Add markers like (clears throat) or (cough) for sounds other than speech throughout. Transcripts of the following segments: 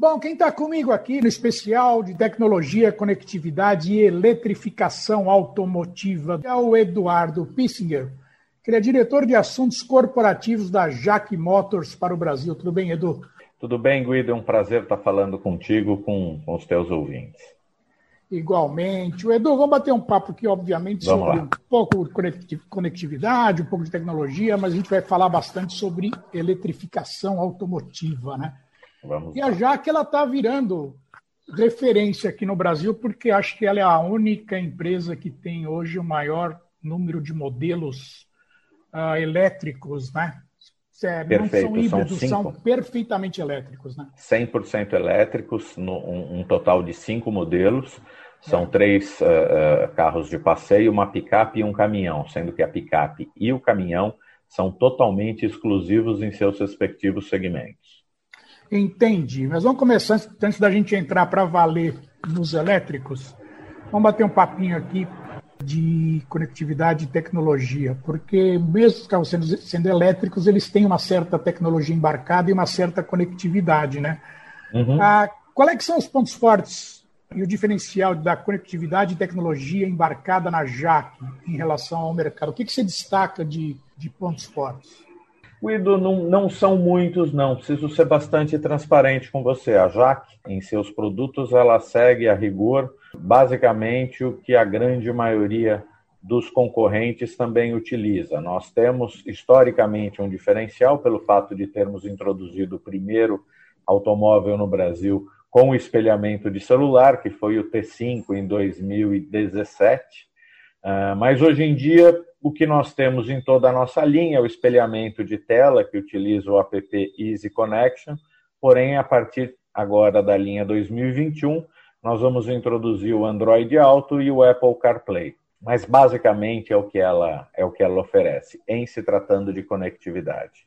Bom, quem está comigo aqui no especial de tecnologia, conectividade e eletrificação automotiva é o Eduardo Pissinger, que é diretor de assuntos corporativos da Jack Motors para o Brasil. Tudo bem, Edu? Tudo bem, Guido. É um prazer estar falando contigo, com, com os teus ouvintes. Igualmente. O Edu, vamos bater um papo aqui, obviamente, vamos sobre lá. um pouco de conectividade, um pouco de tecnologia, mas a gente vai falar bastante sobre eletrificação automotiva, né? Vamos e a Jaque ela está virando referência aqui no Brasil porque acho que ela é a única empresa que tem hoje o maior número de modelos uh, elétricos, né? É, não são híbridos, são, são, perfeitamente elétricos, né? 100% elétricos, no, um, um, total de cinco modelos. São é. três uh, carros de passeio, uma picape e um caminhão, sendo que a picape e o caminhão são totalmente exclusivos em seus respectivos segmentos. Entendi. Mas vamos começar, antes da gente entrar para valer nos elétricos, vamos bater um papinho aqui de conectividade e tecnologia, porque mesmo os carros sendo, sendo elétricos, eles têm uma certa tecnologia embarcada e uma certa conectividade, né? Uhum. Ah, qual é que são os pontos fortes e o diferencial da conectividade e tecnologia embarcada na JAC em relação ao mercado? O que, que você destaca de, de pontos fortes? Guido, não, não são muitos, não. Preciso ser bastante transparente com você. A Jaque, em seus produtos, ela segue a rigor basicamente o que a grande maioria dos concorrentes também utiliza. Nós temos, historicamente, um diferencial pelo fato de termos introduzido o primeiro automóvel no Brasil com espelhamento de celular, que foi o T5 em 2017. Uh, mas hoje em dia o que nós temos em toda a nossa linha é o espelhamento de tela, que utiliza o app Easy Connection, porém, a partir agora da linha 2021, nós vamos introduzir o Android Auto e o Apple CarPlay. Mas basicamente é o que ela é o que ela oferece em se tratando de conectividade.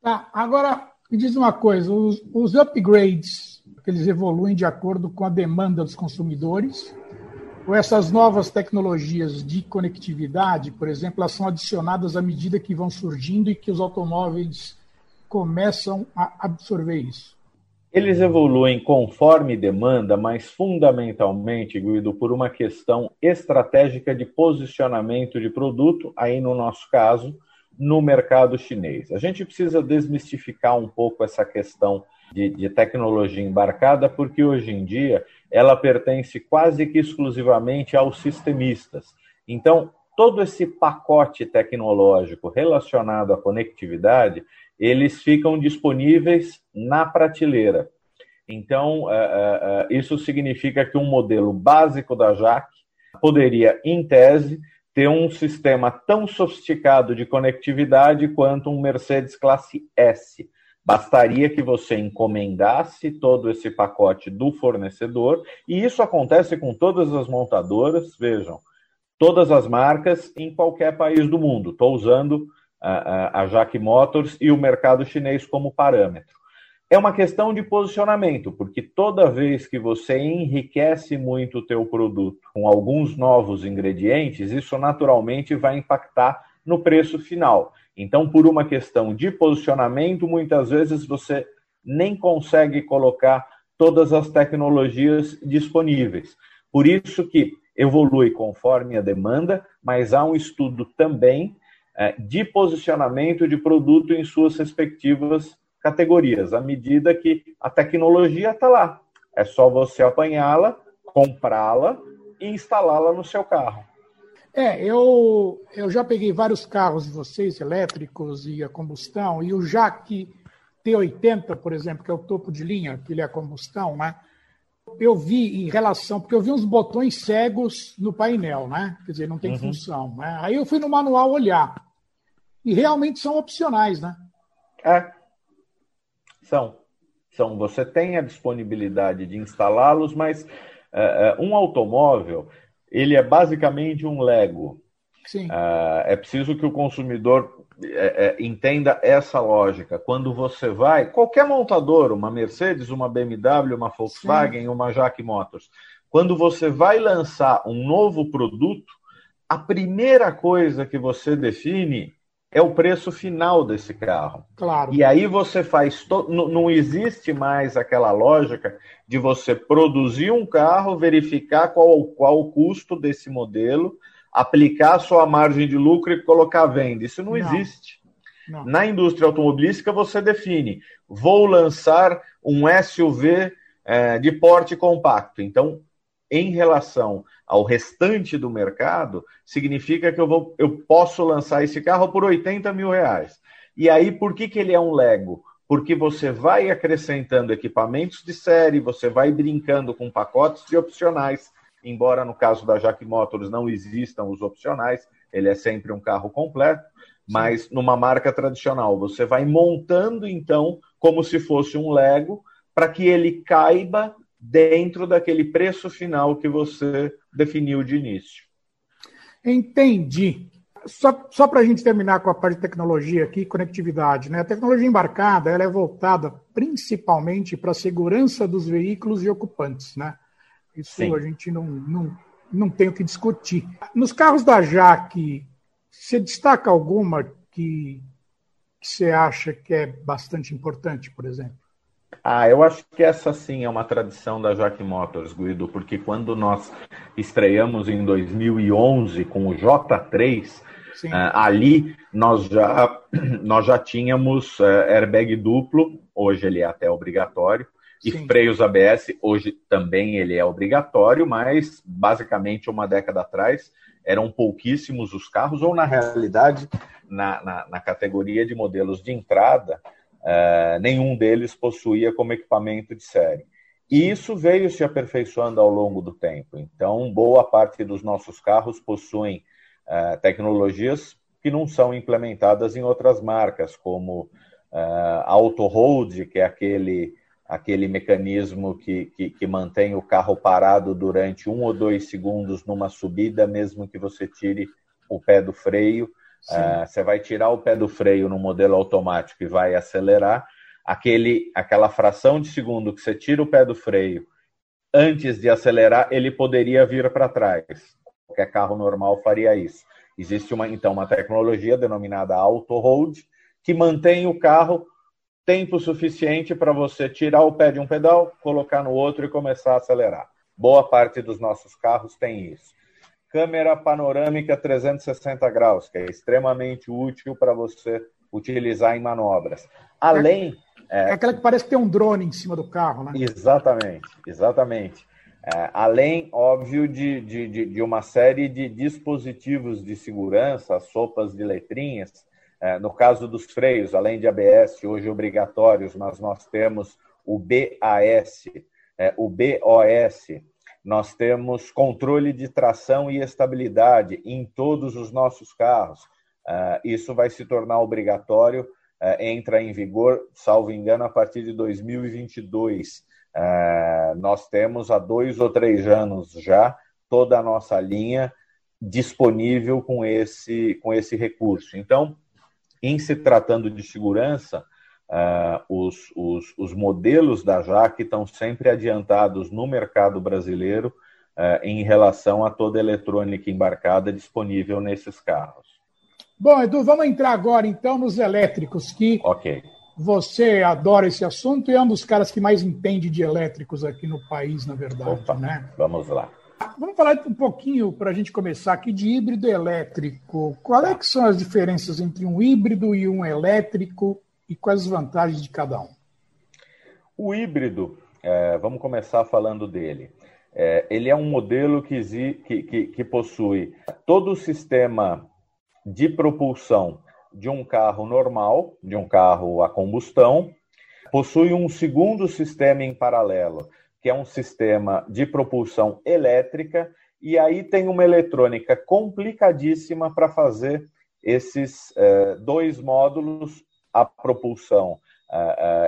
Tá, agora me diz uma coisa, os, os upgrades eles evoluem de acordo com a demanda dos consumidores essas novas tecnologias de conectividade, por exemplo, elas são adicionadas à medida que vão surgindo e que os automóveis começam a absorver isso? Eles evoluem conforme demanda, mas fundamentalmente, Guido, por uma questão estratégica de posicionamento de produto, aí no nosso caso, no mercado chinês. A gente precisa desmistificar um pouco essa questão de, de tecnologia embarcada, porque hoje em dia ela pertence quase que exclusivamente aos sistemistas. Então, todo esse pacote tecnológico relacionado à conectividade, eles ficam disponíveis na prateleira. Então, é, é, é, isso significa que um modelo básico da JAC poderia, em tese, ter um sistema tão sofisticado de conectividade quanto um Mercedes classe S. Bastaria que você encomendasse todo esse pacote do fornecedor, e isso acontece com todas as montadoras, vejam, todas as marcas em qualquer país do mundo. Estou usando a, a Jack Motors e o mercado chinês como parâmetro. É uma questão de posicionamento, porque toda vez que você enriquece muito o teu produto com alguns novos ingredientes, isso naturalmente vai impactar no preço final. Então, por uma questão de posicionamento, muitas vezes você nem consegue colocar todas as tecnologias disponíveis. Por isso que evolui conforme a demanda, mas há um estudo também é, de posicionamento de produto em suas respectivas categorias, à medida que a tecnologia está lá. É só você apanhá-la, comprá-la e instalá-la no seu carro. É, eu, eu já peguei vários carros de vocês, elétricos e a combustão, e o Jaque T80, por exemplo, que é o topo de linha, que ele é a combustão, né? Eu vi em relação, porque eu vi uns botões cegos no painel, né? Quer dizer, não tem uhum. função. Né? Aí eu fui no manual olhar. E realmente são opcionais, né? É. São. são você tem a disponibilidade de instalá-los, mas uh, um automóvel ele é basicamente um Lego. Sim. Uh, é preciso que o consumidor é, é, entenda essa lógica. Quando você vai, qualquer montador, uma Mercedes, uma BMW, uma Volkswagen, Sim. uma Jack Motors, quando você vai lançar um novo produto, a primeira coisa que você define é o preço final desse carro. Claro. E aí você faz. To... Não existe mais aquela lógica de você produzir um carro, verificar qual, qual o custo desse modelo, aplicar a sua margem de lucro e colocar a venda. Isso não, não. existe. Não. Na indústria automobilística, você define: vou lançar um SUV é, de porte compacto. Então, em relação ao restante do mercado, significa que eu, vou, eu posso lançar esse carro por 80 mil reais. E aí, por que, que ele é um Lego? Porque você vai acrescentando equipamentos de série, você vai brincando com pacotes de opcionais, embora no caso da Jack Motors não existam os opcionais, ele é sempre um carro completo, mas numa marca tradicional, você vai montando então como se fosse um Lego para que ele caiba dentro daquele preço final que você definiu de início. Entendi. Só, só para a gente terminar com a parte de tecnologia aqui, conectividade, né? A tecnologia embarcada ela é voltada principalmente para a segurança dos veículos e ocupantes, né? Isso Sim. a gente não, não, não tem o que discutir. Nos carros da JAC, você destaca alguma que, que você acha que é bastante importante, por exemplo? Ah, eu acho que essa sim é uma tradição da Jack Motors, Guido, porque quando nós estreamos em 2011 com o J3, uh, ali nós já, (clears throat) nós já tínhamos uh, airbag duplo, hoje ele é até obrigatório, e sim. freios ABS, hoje também ele é obrigatório, mas basicamente uma década atrás eram pouquíssimos os carros, ou na realidade, na, na, na categoria de modelos de entrada, Uh, nenhum deles possuía como equipamento de série. E isso veio se aperfeiçoando ao longo do tempo. Então, boa parte dos nossos carros possuem uh, tecnologias que não são implementadas em outras marcas, como uh, Auto Hold, que é aquele, aquele mecanismo que, que, que, mantém o carro parado durante um ou dois segundos numa subida, mesmo que você tire o pé do freio. Uh, você vai tirar o pé do freio no modelo automático e vai acelerar. Aquele, aquela fração de segundo que você tira o pé do freio antes de acelerar, ele poderia vir para trás. Qualquer carro normal faria isso. Existe uma, então uma tecnologia denominada auto hold que mantém o carro tempo suficiente para você tirar o pé de um pedal, colocar no outro e começar a acelerar. Boa parte dos nossos carros tem isso câmera panorâmica 360 graus, que é extremamente útil para você utilizar em manobras. Além. É, é, aquela que parece que tem um drone em cima do carro, né? Exatamente, exatamente. É, além, óbvio, de, de, de, uma série de dispositivos de segurança, sopas de letrinhas. É, no caso dos freios, além de ABS, hoje obrigatórios, mas nós temos o BAS, é, o BOS, nós temos controle de tração e estabilidade em todos os nossos carros. Uh, isso vai se tornar obrigatório, uh, entra em vigor, salvo engano, a partir de 2022. Uh, eh, nós temos há dois ou três anos já toda a nossa linha disponível com esse, com esse recurso. Então, em se tratando de segurança, Uh, os, os, os, modelos da JAC estão sempre adiantados no mercado brasileiro uh, em relação a toda a eletrônica embarcada disponível nesses carros. Bom, Edu, vamos entrar agora então nos elétricos, que okay. você adora esse assunto e é um dos caras que mais entende de elétricos aqui no país, na verdade. Opa, né? Vamos lá. Vamos falar um pouquinho, para a gente começar aqui, de híbrido elétrico. Quais é que são as diferenças entre um híbrido e um elétrico? E quais as vantagens de cada um? O híbrido, é, vamos começar falando dele. É, ele é um modelo que, que, que, que possui todo o sistema de propulsão de um carro normal, de um carro a combustão, possui um segundo sistema em paralelo, que é um sistema de propulsão elétrica, e aí tem uma eletrônica complicadíssima para fazer esses é, dois módulos a propulsão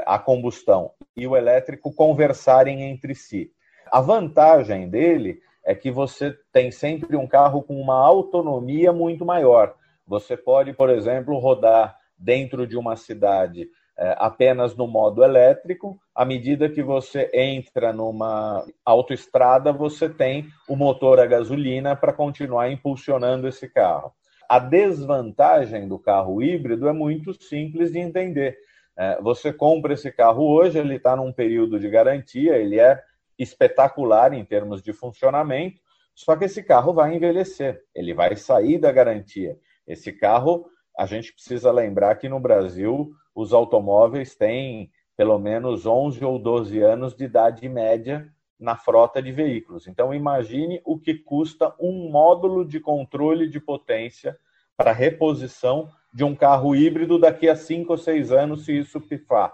a combustão e o elétrico conversarem entre si. A vantagem dele é que você tem sempre um carro com uma autonomia muito maior. Você pode, por exemplo, rodar dentro de uma cidade é, apenas no modo elétrico. À medida que você entra numa autoestrada, você tem o motor a gasolina para continuar impulsionando esse carro. A desvantagem do carro híbrido é muito simples de entender. É, você compra esse carro hoje, ele está num período de garantia, ele é espetacular em termos de funcionamento, só que esse carro vai envelhecer, ele vai sair da garantia. Esse carro, a gente precisa lembrar que no Brasil os automóveis têm pelo menos 11 ou 12 anos de idade média na frota de veículos. Então, imagine o que custa um módulo de controle de potência para reposição de um carro híbrido daqui a 5 ou 6 anos, se isso pifar.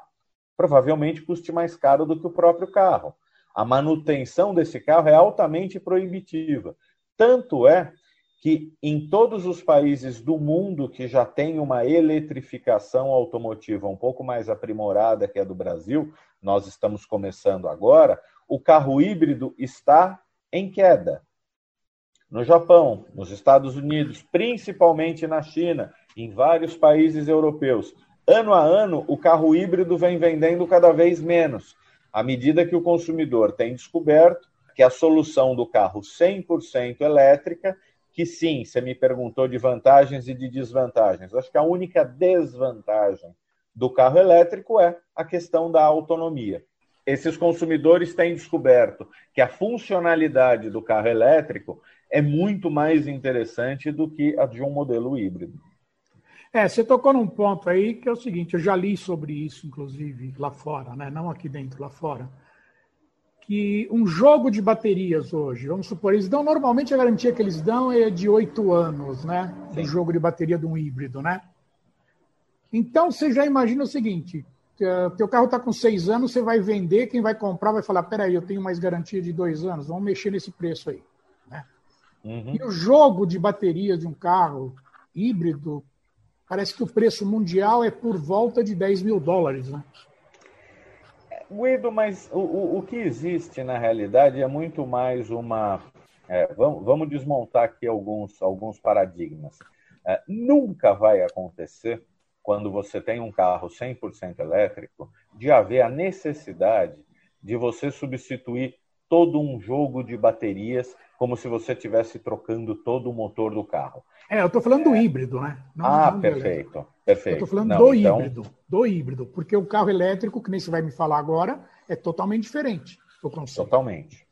Provavelmente custe mais caro do que o próprio carro. A manutenção desse carro é altamente proibitiva. Tanto é que em todos os países do mundo que já tem uma eletrificação automotiva um pouco mais aprimorada que a do Brasil, nós estamos começando agora, o carro híbrido está em queda. No Japão, nos Estados Unidos, principalmente na China, em vários países europeus, ano a ano o carro híbrido vem vendendo cada vez menos, à medida que o consumidor tem descoberto que a solução do carro 100% elétrica que sim, você me perguntou de vantagens e de desvantagens. Acho que a única desvantagem do carro elétrico é a questão da autonomia. Esses consumidores têm descoberto que a funcionalidade do carro elétrico é muito mais interessante do que a de um modelo híbrido. É, você tocou num ponto aí que é o seguinte, eu já li sobre isso, inclusive, lá fora, né? não aqui dentro, lá fora que um jogo de baterias hoje, vamos supor, eles dão normalmente a garantia que eles dão é de oito anos, né? Do jogo de bateria de um híbrido, né? Então você já imagina o seguinte: teu carro está com seis anos, você vai vender, quem vai comprar vai falar: peraí, eu tenho mais garantia de dois anos, vamos mexer nesse preço aí. Né? Uhum. E o jogo de baterias de um carro híbrido, parece que o preço mundial é por volta de 10 mil dólares, né? Guido, mas o, o, o, que existe na realidade é muito mais uma. É, vamos, vamos, desmontar aqui alguns, alguns paradigmas. É, nunca vai acontecer, quando você tem um carro 100% elétrico, de haver a necessidade de você substituir todo um jogo de baterias como se você estivesse trocando todo o motor do carro. É, eu estou falando do híbrido, né? Não, ah, não perfeito, perfeito. Eu estou falando não, do então... híbrido, do híbrido, porque o carro elétrico, que nem você vai me falar agora, é totalmente diferente do conceito. Totalmente.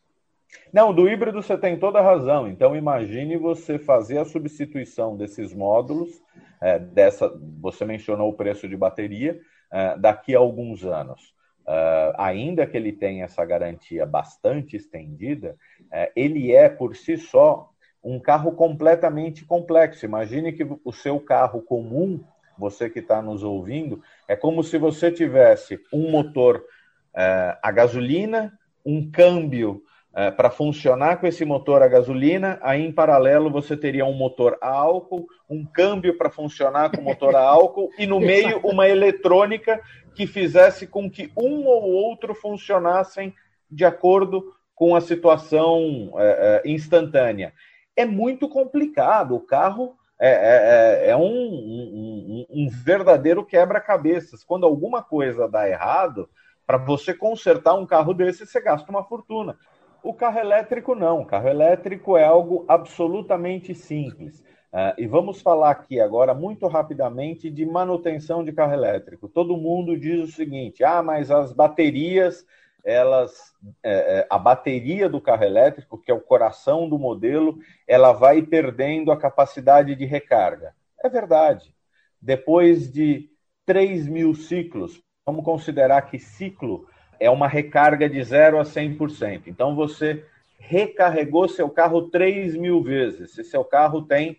Não, do híbrido você tem toda a razão. Então imagine você fazer a substituição desses módulos, é, dessa, você mencionou o preço de bateria, é, daqui a alguns anos. Uh, ainda que ele tenha essa garantia bastante estendida, uh, ele é por si só um carro completamente complexo. Imagine que o seu carro comum, você que está nos ouvindo, é como se você tivesse um motor uh, a gasolina, um câmbio é, para funcionar com esse motor a gasolina, aí em paralelo você teria um motor a álcool, um câmbio para funcionar com motor a álcool e no meio uma eletrônica que fizesse com que um ou outro funcionassem de acordo com a situação é, é, instantânea. É muito complicado. O carro é, é, é, é um, um, um verdadeiro quebra-cabeças. Quando alguma coisa dá errado, para você consertar um carro desse, você gasta uma fortuna. O carro elétrico não. O carro elétrico é algo absolutamente simples. Uh, e vamos falar aqui agora muito rapidamente de manutenção de carro elétrico. Todo mundo diz o seguinte: ah, mas as baterias, elas, é, é, a bateria do carro elétrico, que é o coração do modelo, ela vai perdendo a capacidade de recarga. É verdade. Depois de 3 mil ciclos, vamos considerar que ciclo é uma recarga de 0 a 100%. Então, você recarregou seu carro 3 mil vezes. Se seu carro tem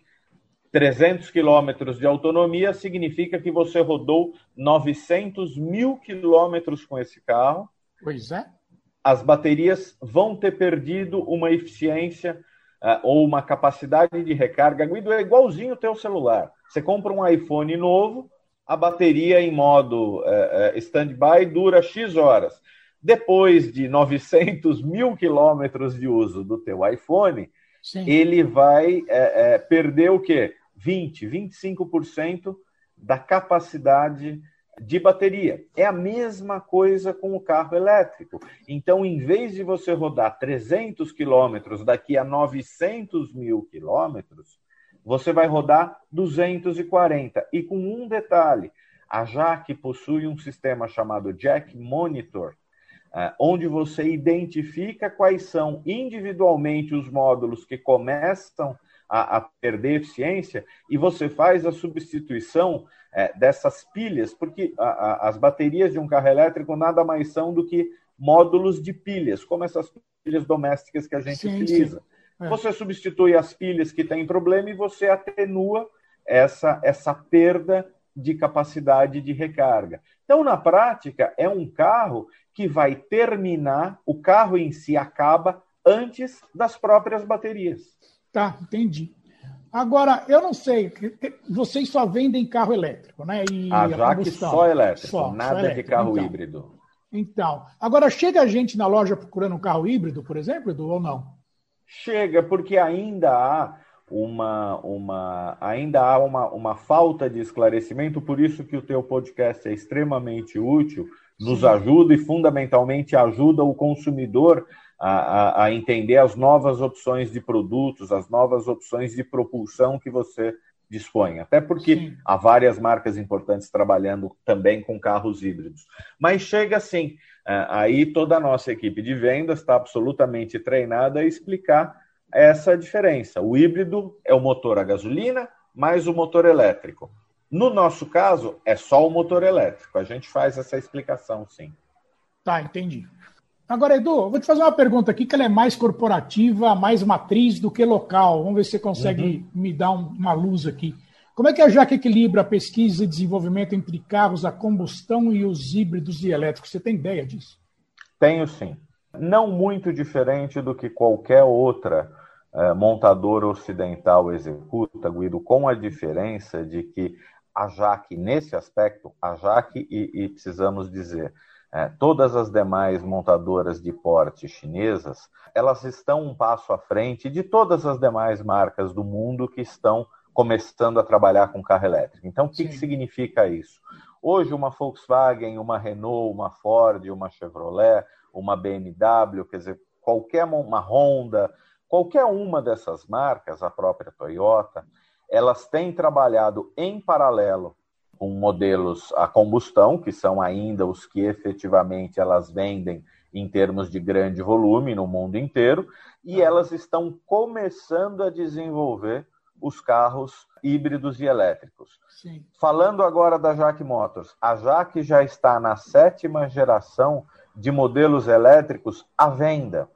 300 quilômetros de autonomia, significa que você rodou 900 mil quilômetros com esse carro. Pois é. As baterias vão ter perdido uma eficiência uh, ou uma capacidade de recarga. Guido, é igualzinho o teu celular. Você compra um iPhone novo, a bateria em modo é, é, standby dura X horas. Depois de 900 (laughs) mil quilômetros de uso do teu iPhone, Sim. ele vai é, é, perder o quê? 20, 25% da capacidade de bateria. É a mesma coisa com o carro elétrico. Então, em vez de você rodar 300 quilômetros daqui a 900 mil quilômetros, você vai rodar 240. E com um detalhe: a Jack possui um sistema chamado Jack Monitor, eh, onde você identifica quais são individualmente os módulos que começam a, a perder eficiência e você faz a substituição é, dessas pilhas, porque a, a, as baterias de um carro elétrico nada mais são do que módulos de pilhas, como essas pilhas domésticas que a gente sim, utiliza. É. Você substitui as pilhas que têm problema e você atenua essa, essa perda de capacidade de recarga. Então, na prática, é um carro que vai terminar, o carro em si acaba antes das próprias baterias. Tá, entendi. Agora, eu não sei, vocês só vendem carro elétrico, né? E a Jaque só elétrico, só, nada só elétrico. de carro então, híbrido. Então, agora chega a gente na loja procurando um carro híbrido, por exemplo, Edu, ou não? Chega, porque ainda há uma, uma ainda há uma, uma falta de esclarecimento, por isso que o teu podcast é extremamente útil, nos Sim. ajuda e fundamentalmente ajuda o consumidor a, a, entender as novas opções de produtos, as novas opções de propulsão que você dispõe. Até porque Sim. há várias marcas importantes trabalhando também com carros híbridos. Mas chega assim, aí toda a nossa equipe de vendas está absolutamente treinada a explicar essa diferença. O híbrido é o motor a gasolina mais o motor elétrico. No nosso caso, é só o motor elétrico. A gente faz essa explicação, sim. Tá, entendi. Agora, Edu, vou te fazer uma pergunta aqui que ela é mais corporativa, mais matriz do que local. Vamos ver se você consegue uhum. me dar um, uma luz aqui. Como é que a Jaque equilibra a pesquisa e desenvolvimento entre carros a combustão e os híbridos e elétricos? Você tem ideia disso? Tenho sim. Não muito diferente do que qualquer outra eh, montadora ocidental executa, Guido, com a diferença de que a Jaque, nesse aspecto, a Jaque, e, e precisamos dizer, é, todas as demais montadoras de porte chinesas, elas estão um passo à frente de todas as demais marcas do mundo que estão começando a trabalhar com carro elétrico. Então, o que, que significa isso? Hoje, uma Volkswagen, uma Renault, uma Ford, uma Chevrolet, uma BMW, quer dizer, qualquer uma Honda, qualquer uma dessas marcas, a própria Toyota, elas têm trabalhado em paralelo com modelos a combustão, que são ainda os que efetivamente elas vendem em termos de grande volume no mundo inteiro, e elas estão começando a desenvolver os carros híbridos e elétricos. Sim. Falando agora da Jaque Motors, a Jaque já está na sétima geração de modelos elétricos à venda.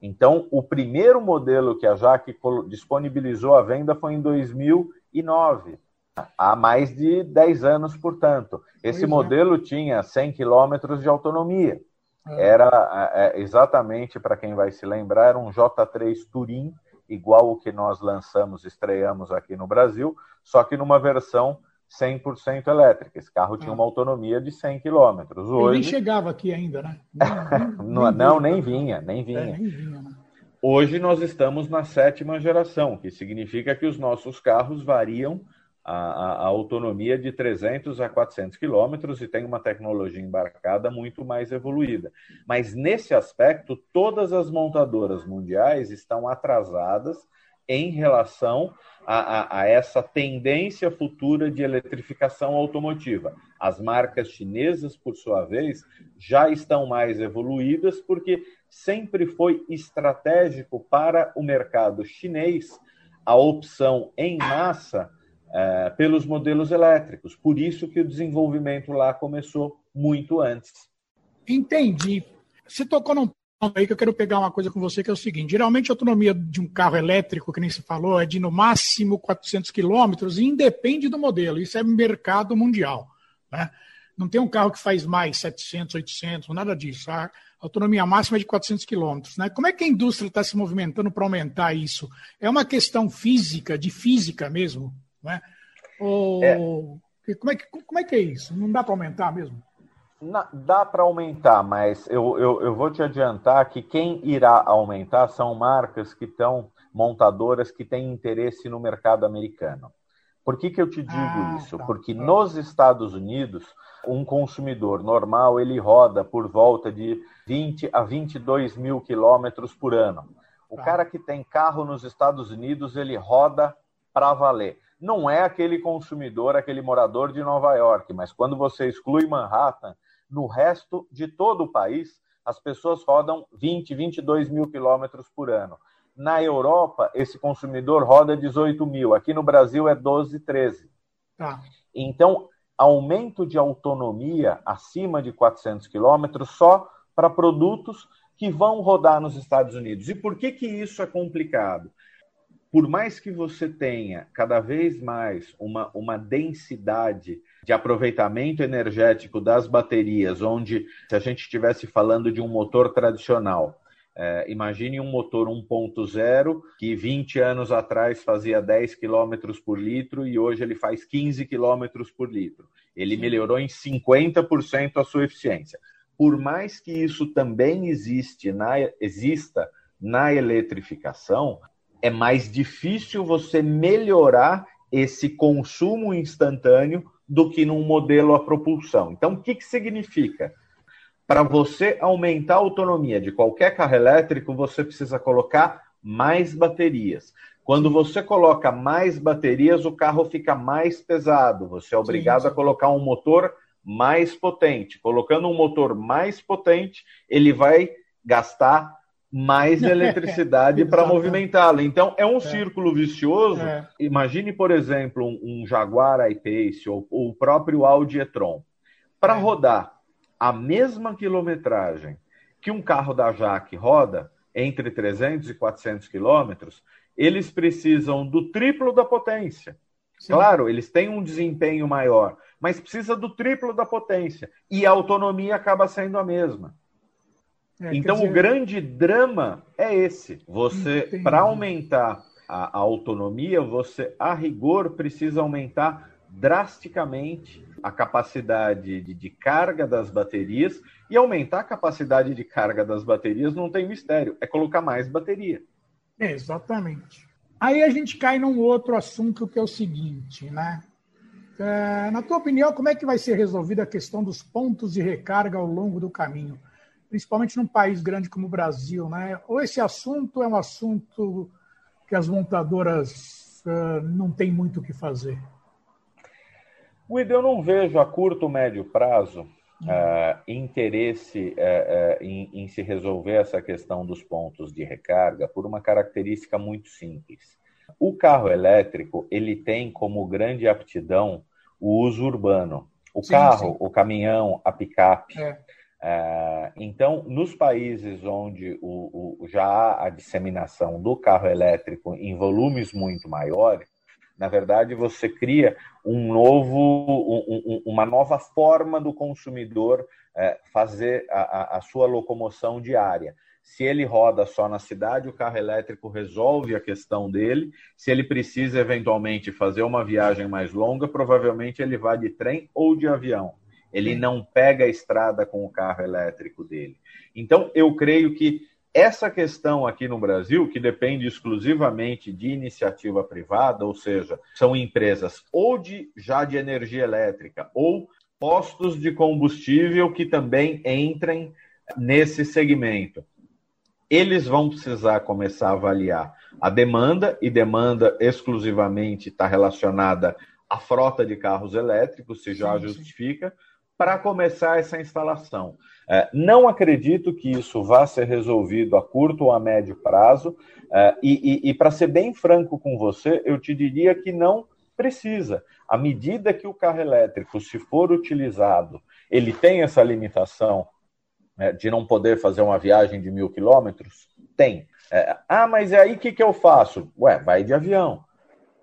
Então, o primeiro modelo que a Jaque disponibilizou à venda foi em 2009 há mais de 10 anos, portanto. Esse pois é. modelo é. tinha 100 quilômetros de autonomia. É. Era é, exatamente, para quem vai se lembrar, era um J3 Turim, igual o que nós lançamos, estreamos aqui no Brasil, só que numa versão 100% elétrica. Esse carro tinha é. uma autonomia de 100 quilômetros. Hoje... nem chegava aqui ainda, né? (laughs) Nem, nem, não, não, nem vinha, nem vinha. É, nem vinha né? Hoje nós estamos na sétima geração, que significa que os nossos carros variam a, a, autonomia de 300 a 400 quilômetros e tem uma tecnologia embarcada muito mais evoluída. Mas nesse aspecto, todas as montadoras mundiais estão atrasadas em relação a, a, a, essa tendência futura de eletrificação automotiva. As marcas chinesas, por sua vez, já estão mais evoluídas porque sempre foi estratégico para o mercado chinês a opção em massa é, pelos modelos elétricos. Por isso que o desenvolvimento lá começou muito antes. Entendi. Você tocou num ponto aí que eu quero pegar uma coisa com você, que é o seguinte: geralmente a autonomia de um carro elétrico, que nem se falou, é de no máximo 400 quilômetros e independe do modelo. Isso é mercado mundial. Né? Não tem um carro que faz mais 700, 800, nada disso. A autonomia máxima é de 400 quilômetros. Né? Como é que a indústria está se movimentando para aumentar isso? É uma questão física, de física mesmo? Né? Ou, Como é que, como é, que é isso? Não dá para aumentar mesmo? Na, dá para aumentar, mas eu, eu, eu vou te adiantar que quem irá aumentar são marcas que estão, montadoras que têm interesse no mercado americano. Por que, que eu te digo ah, isso? Tá. Porque tá. nos Estados Unidos, um consumidor normal ele roda por volta de 20 a 22 mil quilômetros por ano. O tá. cara que tem carro nos Estados Unidos, ele roda para valer. Não é aquele consumidor, aquele morador de Nova York, mas quando você exclui Manhattan, no resto de todo o país, as pessoas rodam 20, 22 mil quilômetros por ano. Na Europa, esse consumidor roda 18 mil. Aqui no Brasil é 12, 13. Tá. Então, aumento de autonomia acima de 400 quilômetros só para produtos que vão rodar nos Estados Unidos. E por que, que isso é complicado? Por mais que você tenha cada vez mais uma, uma densidade de aproveitamento energético das baterias, onde se a gente estivesse falando de um motor tradicional, é, imagine um motor 1.0 que 20 anos atrás fazia 10 km por litro e hoje ele faz 15 km por litro. Ele melhorou em 50% a sua eficiência. Por mais que isso também existe na, exista na eletrificação, é mais difícil você melhorar esse consumo instantâneo do que num modelo a propulsão. Então, o que, que significa? Para você aumentar a autonomia de qualquer carro elétrico, você precisa colocar mais baterias. Quando você coloca mais baterias, o carro fica mais pesado. Você é obrigado sim, a colocar um motor mais potente. Colocando um motor mais potente, ele vai gastar mais (laughs) eletricidade para movimentá-lo. Então, é um é. círculo vicioso. É. Imagine, por exemplo, um, um Jaguar I-Pace ou, ou, o próprio Audi e-tron. Para é. rodar a mesma quilometragem que um carro da Jaque roda, entre 300 e 400 quilômetros, eles precisam do triplo da potência. Sim. Claro, eles têm um desempenho maior, mas precisa do triplo da potência. E a autonomia acaba sendo a mesma. É, então, dizer... o grande drama é esse. Você, para aumentar a, a, autonomia, você, a rigor, precisa aumentar drasticamente a capacidade de, de, carga das baterias. E aumentar a capacidade de carga das baterias não tem mistério, é colocar mais bateria. É, exatamente. Aí a gente cai num outro assunto que é o seguinte, né? É, na tua opinião, como é que vai ser resolvida a questão dos pontos de recarga ao longo do caminho? Principalmente num país grande como o Brasil, né? Ou esse assunto é um assunto que as montadoras uh, não têm muito o que fazer? Guido, eu não vejo a curto, médio prazo uh, interesse uh, em, em, se resolver essa questão dos pontos de recarga por uma característica muito simples. O carro elétrico ele tem como grande aptidão o uso urbano. O sim, carro, sim. o caminhão, a picape. É é, então, nos países onde o, o, já há a disseminação do carro elétrico em volumes muito maiores, na verdade, você cria um novo, um, uma nova forma do consumidor é, fazer a, a, sua locomoção diária. Se ele roda só na cidade, o carro elétrico resolve a questão dele. Se ele precisa eventualmente fazer uma viagem mais longa, provavelmente ele vai de trem ou de avião ele não pega a estrada com o carro elétrico dele. Então, eu creio que essa questão aqui no Brasil, que depende exclusivamente de iniciativa privada, ou seja, são empresas ou de já de energia elétrica ou postos de combustível que também entrem nesse segmento. Eles vão precisar começar a avaliar a demanda, e demanda exclusivamente está relacionada à frota de carros elétricos, se já sim, justifica, sim para começar essa instalação. É, não acredito que isso vá ser resolvido a curto ou a médio prazo, é, e, e, e para ser bem franco com você, eu te diria que não precisa. À medida que o carro elétrico, se for utilizado, ele tem essa limitação é, de não poder fazer uma viagem de mil quilômetros? Tem. É, ah, mas aí o que, que eu faço? Ué, vai de avião.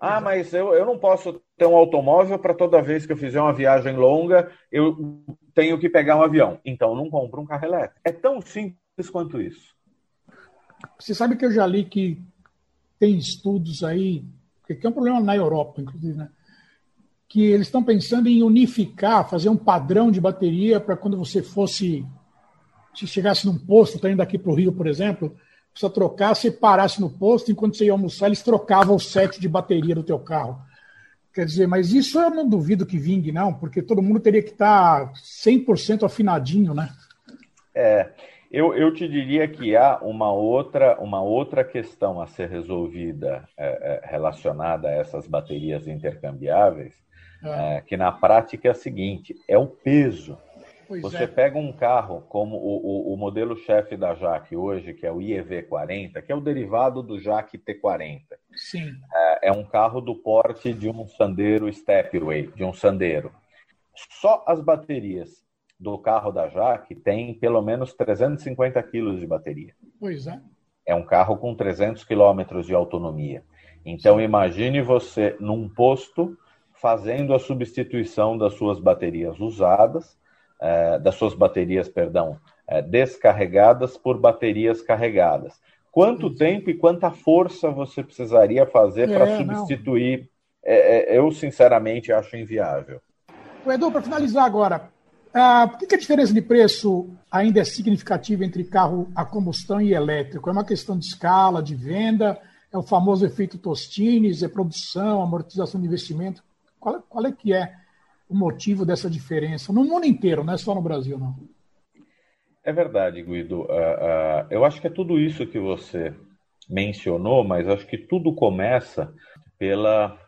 Ah, mas eu, eu não posso ter um automóvel para toda vez que eu fizer uma viagem longa, eu tenho que pegar um avião. Então não compro um carro elétrico. É tão simples quanto isso. Você sabe que eu já li que tem estudos aí, que é um problema na Europa, inclusive, né? que eles estão pensando em unificar, fazer um padrão de bateria para quando você fosse, se chegasse num posto, está indo daqui para o Rio, por exemplo, precisa trocar, você parasse no posto, enquanto você ia almoçar, eles trocavam o set de bateria do teu carro. Quer dizer, mas isso eu não duvido que vingue, não, porque todo mundo teria que estar 100% afinadinho, né? É, eu, eu te diria que há uma outra, uma outra questão a ser resolvida é, é, relacionada a essas baterias intercambiáveis, é. é que na prática é a seguinte: é o peso. Pois Você é. pega um carro como o, o, o modelo chefe da Jaque hoje, que é o IEV40, que é o derivado do Jaque T40. Sim. É, é um carro do porte de um Sandero Stepway, de um Sandero. Só as baterias do carro da Jaque tem pelo menos 350 quilos de bateria. Pois é. É um carro com 300 quilômetros de autonomia. Então, imagine você num posto fazendo a substituição das suas baterias usadas, eh, das suas baterias, perdão, eh, descarregadas por baterias carregadas. Quanto Sim. tempo e quanta força você precisaria fazer é, para substituir? É, eu, sinceramente, acho inviável. O Edu, para finalizar agora, ah, por que a diferença de preço ainda é significativa entre carro a combustão e elétrico? É uma questão de escala, de venda? É o famoso efeito Tostines? É produção, amortização de investimento? Qual, qual é que é o motivo dessa diferença? No mundo inteiro, não é só no Brasil, não. É verdade, Guido. Uh, uh, eu acho que é tudo isso que você mencionou, mas acho que tudo começa pela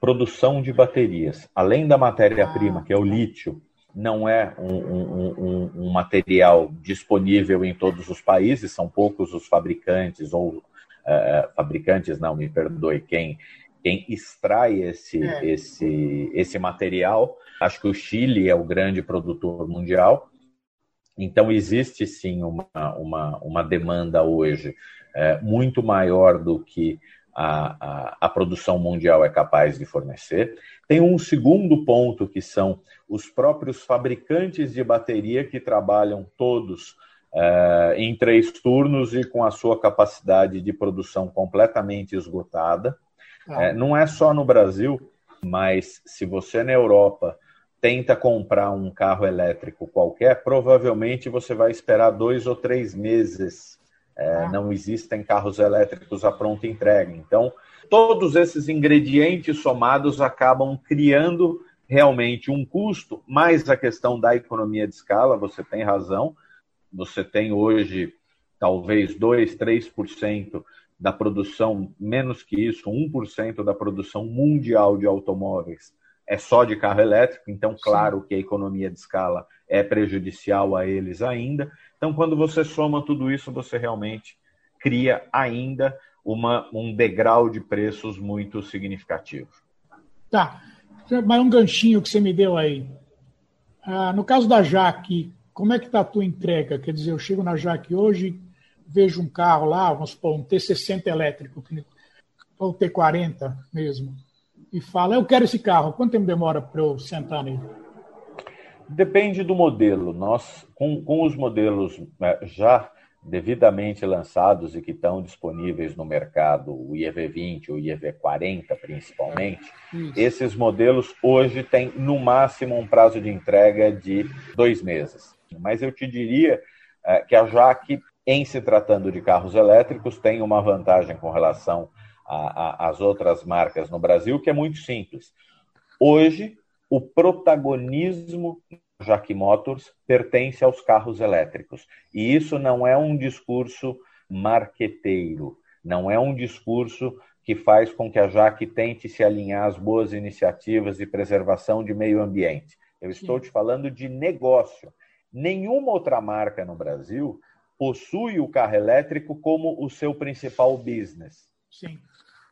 produção de baterias. Além da matéria-prima, ah, que é o lítio, não é um, um, um, um, material disponível em todos os países, são poucos os fabricantes, ou uh, fabricantes, não, me perdoe, quem, quem extrai esse, é. esse, esse material. Acho que o Chile é o grande produtor mundial, então existe sim uma, uma, uma demanda hoje é, muito maior do que a, a, a produção mundial é capaz de fornecer. Tem um segundo ponto que são os próprios fabricantes de bateria que trabalham todos é, em três turnos e com a sua capacidade de produção completamente esgotada. Ah. É, não é só no Brasil, mas se você na Europa tenta comprar um carro elétrico qualquer, provavelmente você vai esperar dois ou três meses é, ah. Não existem carros elétricos à pronta entrega. Então, todos esses ingredientes somados acabam criando realmente um custo, mais a questão da economia de escala, você tem razão. Você tem hoje talvez 2, 3% da produção, menos que isso, 1% da produção mundial de automóveis é só de carro elétrico, então, claro que a economia de escala é prejudicial a eles ainda. Então, quando você soma tudo isso, você realmente cria ainda uma, um degrau de preços muito significativo. Tá. Mais um ganchinho que você me deu aí. Ah, no caso da Jaque, como é que está a tua entrega? Quer dizer, eu chego na Jaque hoje, vejo um carro lá, vamos supor, um T60 elétrico, ou T40 mesmo, e fala, eu quero esse carro. Quanto tempo demora para eu sentar nele? Depende do modelo. Nós, com, com os modelos né, já devidamente lançados e que estão disponíveis no mercado, o IEV20, o IEV40 principalmente, Isso. esses modelos hoje têm no máximo um prazo de entrega de dois meses. Mas eu te diria é, que a Jaque, em se tratando de carros elétricos, tem uma vantagem com relação às outras marcas no Brasil, que é muito simples. Hoje, o protagonismo Jaque Motors pertence aos carros elétricos. E isso não é um discurso marqueteiro, não é um discurso que faz com que a Jaque tente se alinhar às boas iniciativas de preservação de meio ambiente. Eu estou Sim. te falando de negócio. Nenhuma outra marca no Brasil possui o carro elétrico como o seu principal business. Sim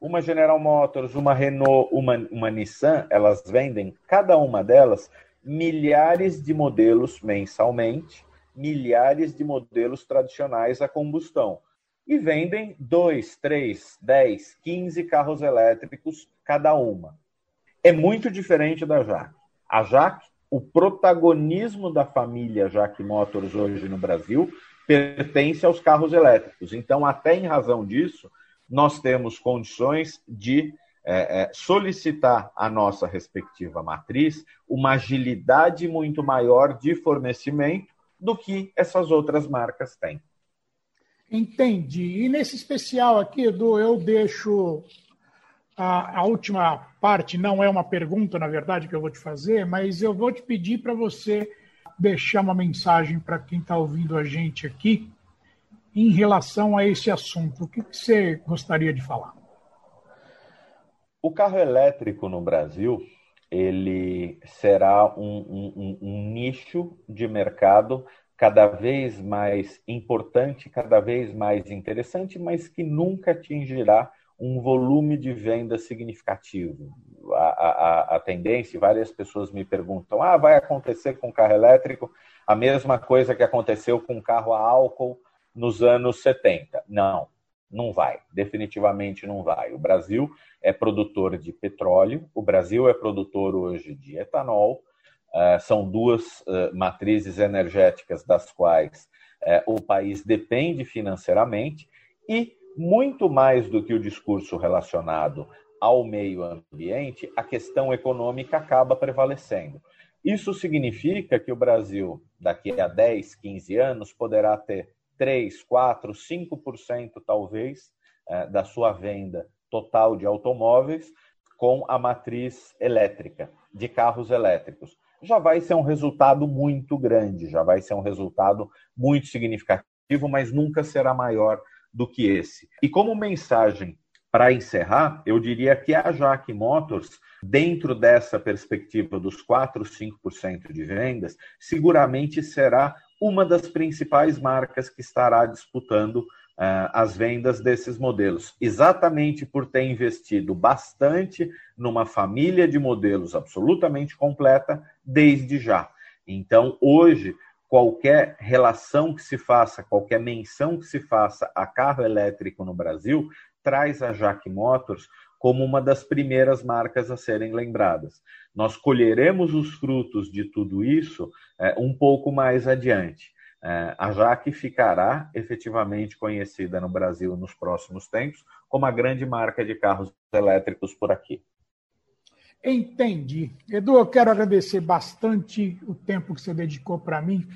uma General Motors, uma Renault, uma, uma Nissan, elas vendem, cada uma delas, milhares de modelos mensalmente, milhares de modelos tradicionais a combustão. E vendem dois, três, dez, quinze carros elétricos cada uma. É muito diferente da Jaque. A Jaque, o protagonismo da família Jaque Motors hoje no Brasil pertence aos carros elétricos. Então, até em razão disso, nós temos condições de é, é, solicitar à nossa respectiva matriz uma agilidade muito maior de fornecimento do que essas outras marcas têm. Entendi. E nesse especial aqui, Edu, eu deixo a, a, última parte, não é uma pergunta, na verdade, que eu vou te fazer, mas eu vou te pedir para você deixar uma mensagem para quem está ouvindo a gente aqui em relação a esse assunto. O que, que você gostaria de falar? O carro elétrico no Brasil ele será um, um, um, nicho de mercado cada vez mais importante, cada vez mais interessante, mas que nunca atingirá um volume de venda significativo. A, a, a tendência, várias pessoas me perguntam: ah, vai acontecer com carro elétrico a mesma coisa que aconteceu com carro a álcool nos anos 70. Não, não vai, definitivamente não vai. O Brasil é produtor de petróleo, o Brasil é produtor hoje de etanol, uh, são duas uh, matrizes energéticas das quais uh, o país depende financeiramente e, muito mais do que o discurso relacionado ao meio ambiente, a questão econômica acaba prevalecendo. Isso significa que o Brasil, daqui a 10, 15 anos, poderá ter 3, 4, 5% talvez é, da sua venda total de automóveis com a matriz elétrica, de carros elétricos. Já vai ser um resultado muito grande, já vai ser um resultado muito significativo, mas nunca será maior do que esse. E como mensagem para encerrar, eu diria que a Jaque Motors, dentro dessa perspectiva dos 4, 5% de vendas, seguramente será uma das principais marcas que estará disputando uh, as vendas desses modelos, exatamente por ter investido bastante numa família de modelos absolutamente completa desde já. Então, hoje, qualquer relação que se faça, qualquer menção que se faça a carro elétrico no Brasil, traz a Jack Motors como uma das primeiras marcas a serem lembradas. Nós colheremos os frutos de tudo isso é, um pouco mais adiante. É, a Jaque ficará efetivamente conhecida no Brasil nos próximos tempos como a grande marca de carros elétricos por aqui. Entendi. Edu, eu quero agradecer bastante o tempo que você dedicou para mim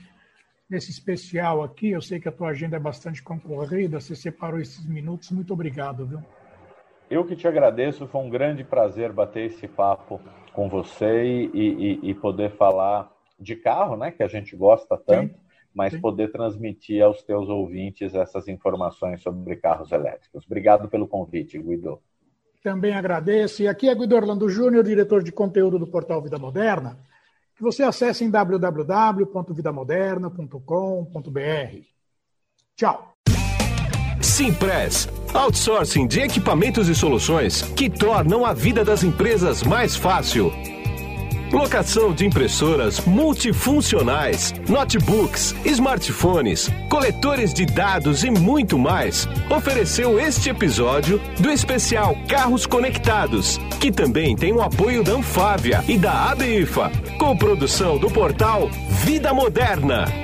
nesse especial aqui. Eu sei que a tua agenda é bastante concorrida, você separou esses minutos. Muito obrigado, viu? Eu que te agradeço, foi um grande prazer bater esse papo com você e, e, e poder falar de carro, né, que a gente gosta tanto, sim, mas sim. poder transmitir aos teus ouvintes essas informações sobre carros elétricos. Obrigado pelo convite, Guido. Também agradeço. E aqui é Guido Orlando Júnior, diretor de conteúdo do portal Vida Moderna, que você acesse em www.vidamoderna.com.br. Tchau. Simpress, outsourcing de equipamentos e soluções que tornam a vida das empresas mais fácil. Locação de impressoras multifuncionais, notebooks, smartphones, coletores de dados e muito mais. Ofereceu este episódio do especial Carros Conectados, que também tem o apoio da Anfávia e da ABIFA, com produção do portal Vida Moderna.